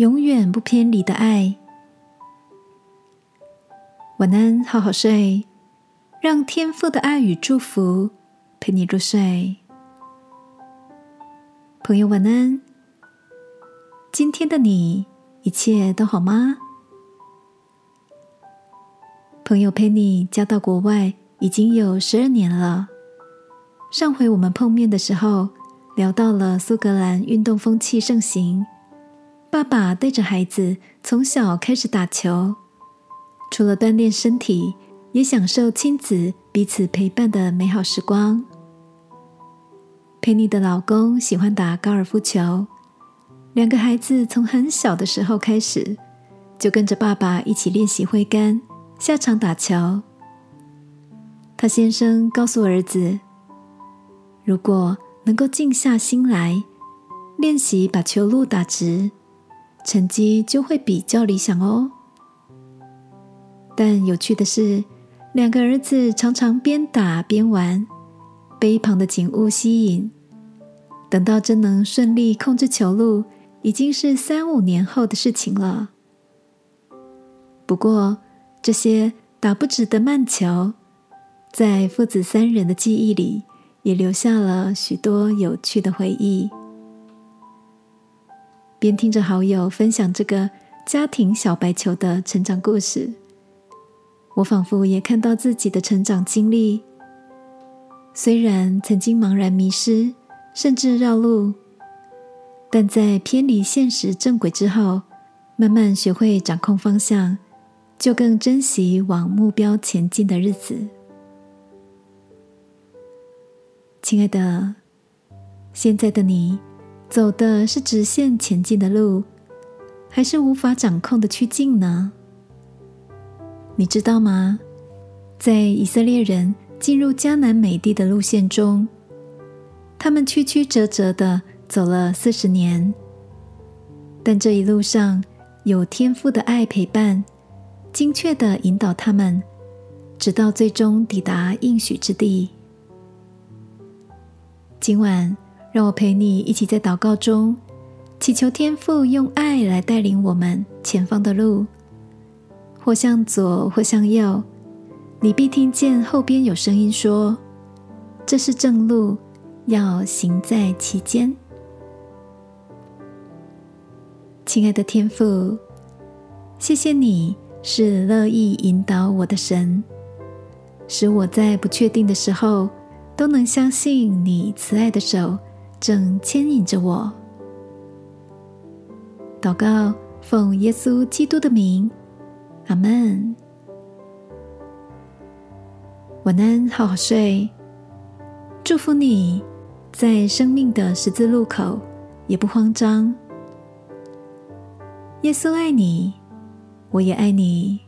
永远不偏离的爱。晚安，好好睡，让天父的爱与祝福陪你入睡。朋友，晚安。今天的你一切都好吗？朋友陪你嫁到国外已经有十二年了。上回我们碰面的时候，聊到了苏格兰运动风气盛行，爸爸带着孩子从小开始打球，除了锻炼身体，也享受亲子彼此陪伴的美好时光。佩妮的老公喜欢打高尔夫球，两个孩子从很小的时候开始，就跟着爸爸一起练习挥杆、下场打球。他先生告诉儿子。如果能够静下心来练习把球路打直，成绩就会比较理想哦。但有趣的是，两个儿子常常边打边玩，被一旁的景物吸引。等到真能顺利控制球路，已经是三五年后的事情了。不过，这些打不直的慢球，在父子三人的记忆里。也留下了许多有趣的回忆。边听着好友分享这个家庭小白球的成长故事，我仿佛也看到自己的成长经历。虽然曾经茫然迷失，甚至绕路，但在偏离现实正轨之后，慢慢学会掌控方向，就更珍惜往目标前进的日子。亲爱的，现在的你走的是直线前进的路，还是无法掌控的曲径呢？你知道吗？在以色列人进入迦南美地的路线中，他们曲曲折折的走了四十年，但这一路上有天赋的爱陪伴，精确的引导他们，直到最终抵达应许之地。今晚，让我陪你一起在祷告中，祈求天父用爱来带领我们前方的路，或向左，或向右。你必听见后边有声音说：“这是正路，要行在其间。”亲爱的天父，谢谢你是乐意引导我的神，使我在不确定的时候。都能相信你慈爱的手正牵引着我。祷告，奉耶稣基督的名，阿门。晚安，好好睡。祝福你在生命的十字路口也不慌张。耶稣爱你，我也爱你。